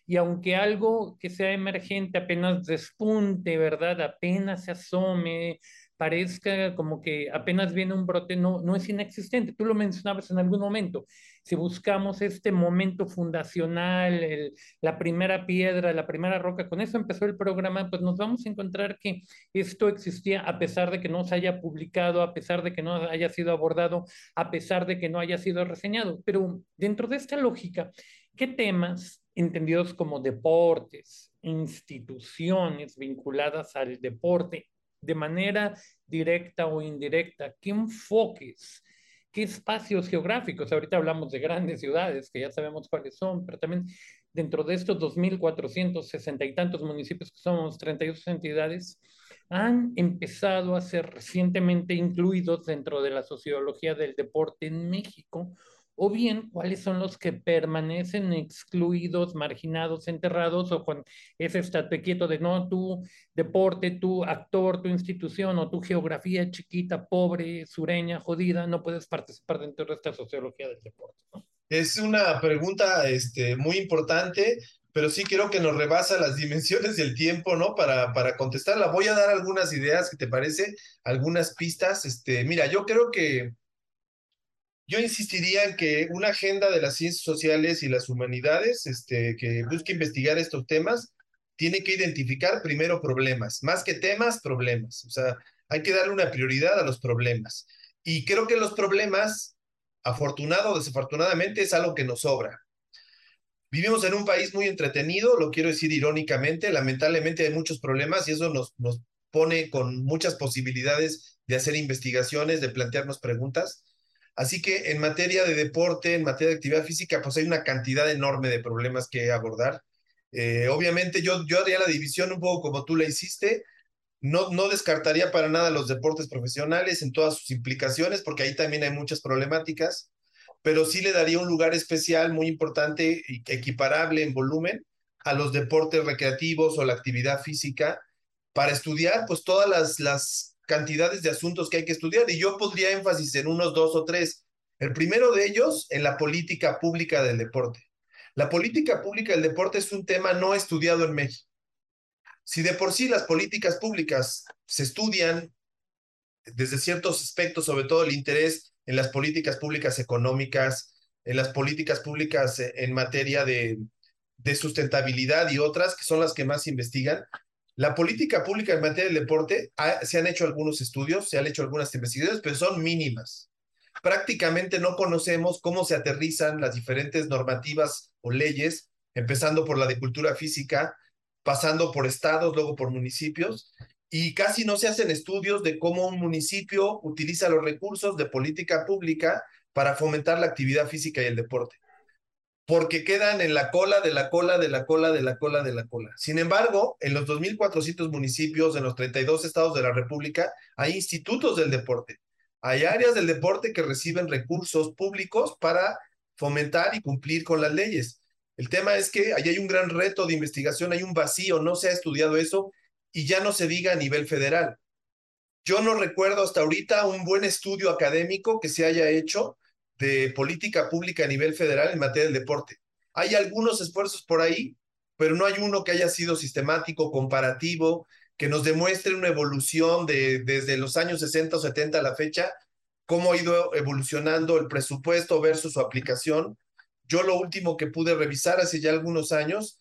y aunque algo que sea emergente apenas despunte, ¿verdad? Apenas se asome, parezca como que apenas viene un brote, no, no es inexistente. Tú lo mencionabas en algún momento. Si buscamos este momento fundacional, la primera piedra, la primera roca, con eso empezó el programa, pues nos vamos a encontrar que esto existía a pesar de que no se haya publicado, a pesar de que no haya sido abordado, a pesar de que no haya sido reseñado. Pero dentro de esta lógica, ¿qué temas entendidos como deportes, instituciones vinculadas al deporte de manera directa o indirecta, qué enfoques, qué espacios geográficos. Ahorita hablamos de grandes ciudades, que ya sabemos cuáles son, pero también dentro de estos 2.460 y tantos municipios que somos, 32 entidades, han empezado a ser recientemente incluidos dentro de la sociología del deporte en México o bien cuáles son los que permanecen excluidos, marginados, enterrados, o con ese estate quieto de no, tu deporte, tu actor, tu institución o tu geografía chiquita, pobre, sureña, jodida, no puedes participar dentro de esta sociología del deporte. Es una pregunta este, muy importante, pero sí creo que nos rebasa las dimensiones del tiempo, ¿no? Para, para contestarla. Voy a dar algunas ideas, ¿qué te parece? Algunas pistas. Este, mira, yo creo que yo insistiría en que una agenda de las ciencias sociales y las humanidades este, que busque investigar estos temas tiene que identificar primero problemas, más que temas, problemas. O sea, hay que darle una prioridad a los problemas. Y creo que los problemas, afortunado o desafortunadamente, es algo que nos sobra. Vivimos en un país muy entretenido, lo quiero decir irónicamente, lamentablemente hay muchos problemas y eso nos, nos pone con muchas posibilidades de hacer investigaciones, de plantearnos preguntas. Así que en materia de deporte, en materia de actividad física, pues hay una cantidad enorme de problemas que abordar. Eh, obviamente yo, yo haría la división un poco como tú la hiciste. No, descartaría para nada los deportes profesionales en todas sus implicaciones, porque ahí también hay muchas problemáticas, pero sí le daría un lugar especial muy importante y equiparable en volumen a los deportes recreativos o la actividad física para estudiar pues todas las cantidades de asuntos que hay que estudiar y yo podría énfasis en unos dos o tres. El primero de ellos, en la política pública del deporte. La política pública del deporte es un tema no estudiado en México. Si de por sí las políticas públicas se estudian desde ciertos aspectos, sobre todo el interés en las políticas públicas económicas, en las políticas públicas en materia de, sustentabilidad y otras, que son las que más investigan, la política pública en materia del deporte, se han hecho algunos estudios, se han hecho algunas investigaciones, pero son mínimas. Prácticamente no conocemos cómo se aterrizan las diferentes normativas o leyes, empezando por la de cultura física, pasando por estados, luego por municipios, y casi no se hacen estudios de cómo un municipio utiliza los recursos de política pública para fomentar la actividad física y el deporte porque quedan en la cola de la cola de la cola de la cola de la cola. Sin embargo, en los 2.400 municipios, en los 32 estados de la República, hay institutos del deporte. Hay áreas del deporte que reciben recursos públicos para fomentar y cumplir con las leyes. El tema es que ahí hay un gran reto de investigación, hay un vacío, no se ha estudiado eso y ya no se diga a nivel federal. Yo no recuerdo hasta ahorita un buen estudio académico que se haya hecho de política pública a nivel federal en materia del deporte. Hay algunos esfuerzos por ahí, pero no hay uno que haya sido sistemático, comparativo, que nos demuestre una evolución de, desde los años 60 o 70 a la fecha, cómo ha ido evolucionando el presupuesto versus su aplicación. Yo lo último que pude revisar hace ya algunos años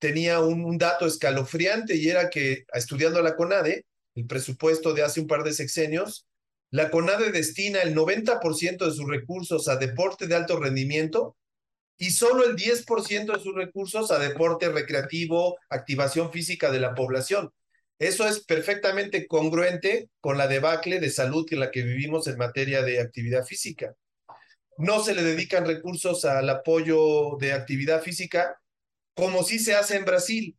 tenía un, un dato escalofriante y era que estudiando la CONADE, el presupuesto de hace un par de sexenios, la CONADE destina el 90% de sus recursos a deporte de alto rendimiento y solo el 10% de sus recursos a deporte recreativo, activación física de la población. Eso es perfectamente congruente con la debacle de salud en la que vivimos en materia de actividad física. No se le dedican recursos al apoyo de actividad física como sí se hace en Brasil,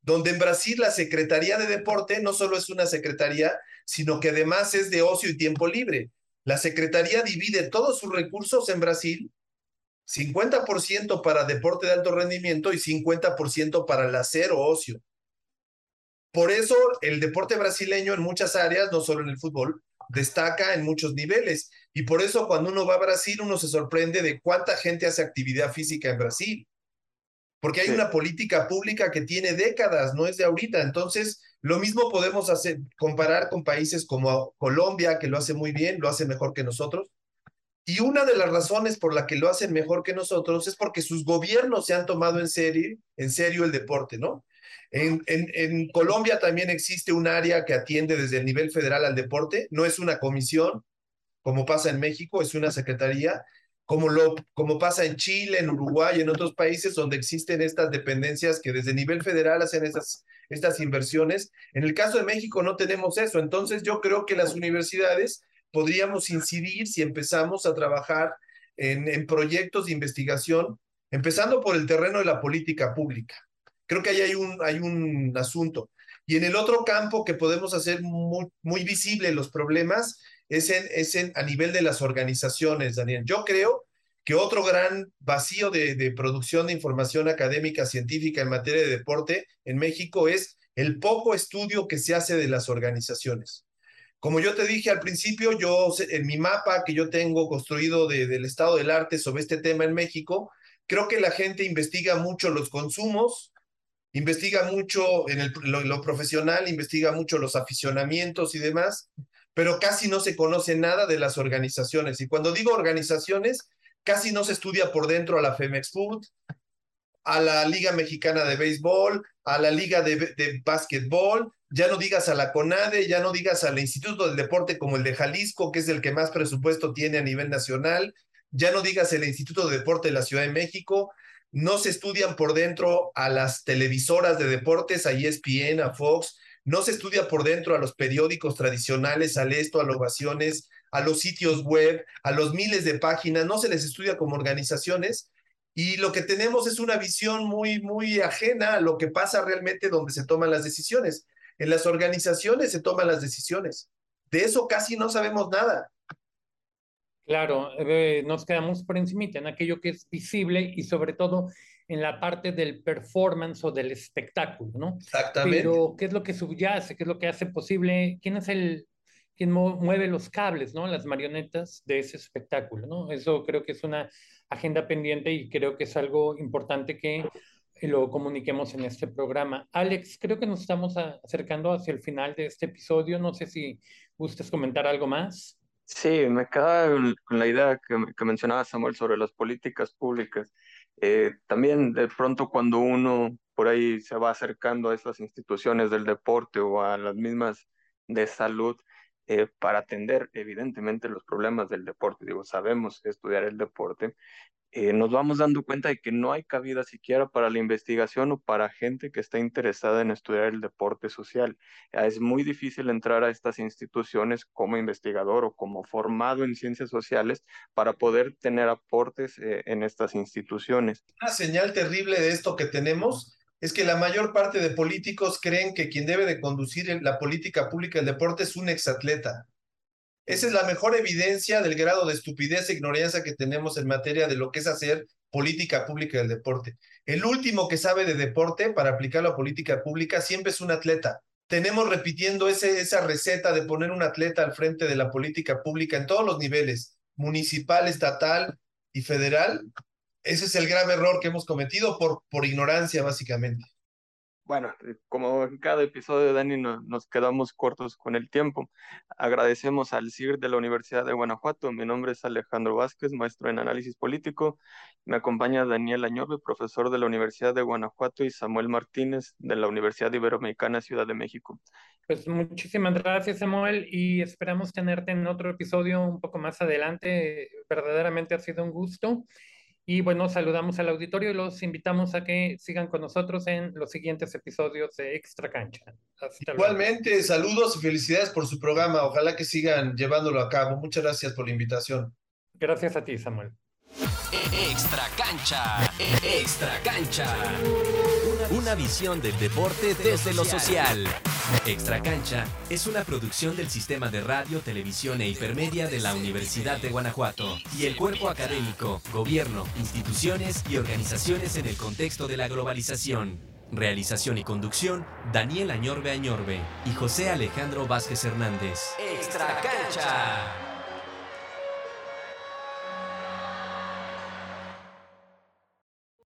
donde en Brasil la Secretaría de Deporte no solo es una secretaría, sino que además es de ocio y tiempo libre. La Secretaría divide todos sus recursos en Brasil 50% para deporte de alto rendimiento y 50% para el hacer o ocio. Por eso el deporte brasileño en muchas áreas, no solo en el fútbol, destaca en muchos niveles. Y por eso cuando uno va a Brasil, uno se sorprende de cuánta gente hace actividad física en Brasil. Porque hay una política pública que tiene décadas, no es de ahorita. Entonces, lo mismo podemos hacer, comparar con países como Colombia, que lo hace muy bien, lo hace mejor que nosotros, y una de las razones por la que lo hacen mejor que nosotros es porque sus gobiernos se han tomado en serio, en serio el deporte, ¿no? En, en, en, Colombia también existe un área que atiende desde el nivel federal al deporte, no es una comisión, como pasa en México, es una secretaría, como, lo, como pasa en Chile, en Uruguay, en otros países donde existen estas dependencias que desde nivel federal hacen estas, estas inversiones. En el caso de México no tenemos eso, entonces yo creo que las universidades podríamos incidir si empezamos a trabajar en, en, proyectos de investigación, empezando por el terreno de la política pública. Creo que ahí hay un, hay un asunto. Y en el otro campo que podemos hacer muy, muy visible los problemas es, en, es en, a nivel de las organizaciones, Daniel. Yo creo que otro gran vacío de, de producción de información académica científica en materia de deporte en México es el poco estudio que se hace de las organizaciones. Como yo te dije al principio, yo en mi mapa que yo tengo construido de, del estado del arte sobre este tema en México, creo que la gente investiga mucho los consumos, investiga mucho en el, lo, profesional, investiga mucho los aficionamientos y demás, pero casi no se conoce nada de las organizaciones. Y cuando digo organizaciones, casi no se estudia por dentro a la Femex Food, a la Liga Mexicana de Béisbol, a la Liga de, de Básquetbol, ya no digas a la CONADE, ya no digas al Instituto del Deporte como el de Jalisco, que es el que más presupuesto tiene a nivel nacional, ya no digas el Instituto de Deporte de la Ciudad de México, no se estudian por dentro a las televisoras de deportes, a ESPN, a Fox, no se estudia por dentro a los periódicos tradicionales, al esto, a ovaciones, a los sitios web, a los miles de páginas, no se les estudia como organizaciones y lo que tenemos es una visión muy, muy ajena a lo que pasa realmente donde se toman las decisiones. En las organizaciones se toman las decisiones. De eso casi no sabemos nada. Claro, eh, nos quedamos por encima en aquello que es visible y sobre todo en la parte del performance o del espectáculo, ¿no? Exactamente. Pero, ¿qué es lo que subyace? ¿Qué es lo que hace posible? ¿Quién es el, quien mueve los cables, ¿no? Las marionetas de ese espectáculo, ¿no? Eso creo que es una agenda pendiente y creo que es algo importante que lo comuniquemos en este programa. Alex, creo que nos estamos acercando hacia el final de este episodio. No sé si gustes comentar algo más. Sí, me queda con la idea que, que mencionaba Samuel sobre las políticas públicas. Eh, también de pronto cuando uno por ahí se va acercando a esas instituciones del deporte o a las mismas de salud, eh, para atender evidentemente los problemas del deporte. Digo, sabemos estudiar el deporte, eh, nos vamos dando cuenta de que no hay cabida siquiera para la investigación o para gente que está interesada en estudiar el deporte social. Es muy difícil entrar a estas instituciones como investigador o como formado en ciencias sociales para poder tener aportes eh, en estas instituciones. Una señal terrible de esto que tenemos es que la mayor parte de políticos creen que quien debe de conducir la política pública del deporte es un exatleta. Esa es la mejor evidencia del grado de estupidez e ignorancia que tenemos en materia de lo que es hacer política pública del deporte. El último que sabe de deporte para aplicar la política pública siempre es un atleta. Tenemos repitiendo ese, esa receta de poner un atleta al frente de la política pública en todos los niveles, municipal, estatal y federal, ese es el grave error que hemos cometido por, por ignorancia, básicamente. Bueno, como en cada episodio, Dani, no, nos quedamos cortos con el tiempo. Agradecemos al CIR de la Universidad de Guanajuato. Mi nombre es Alejandro Vázquez, maestro en análisis político. Me acompaña Daniel Añorbe, profesor de la Universidad de Guanajuato, y Samuel Martínez, de la Universidad Iberoamericana Ciudad de México. Pues muchísimas gracias, Samuel, y esperamos tenerte en otro episodio un poco más adelante. Verdaderamente ha sido un gusto. Y bueno, saludamos al auditorio y los invitamos a que sigan con nosotros en los siguientes episodios de Extra Cancha. Igualmente, saludos y felicidades por su programa. Ojalá que sigan llevándolo a cabo. Muchas gracias por la invitación. Gracias a ti, Samuel. Extra cancha, extra cancha. Una visión del deporte desde lo social. Extra cancha es una producción del sistema de radio, televisión e hipermedia de la Universidad de Guanajuato y el cuerpo académico, gobierno, instituciones y organizaciones en el contexto de la globalización. Realización y conducción, Daniel Añorbe Añorbe y José Alejandro Vázquez Hernández. Extra cancha.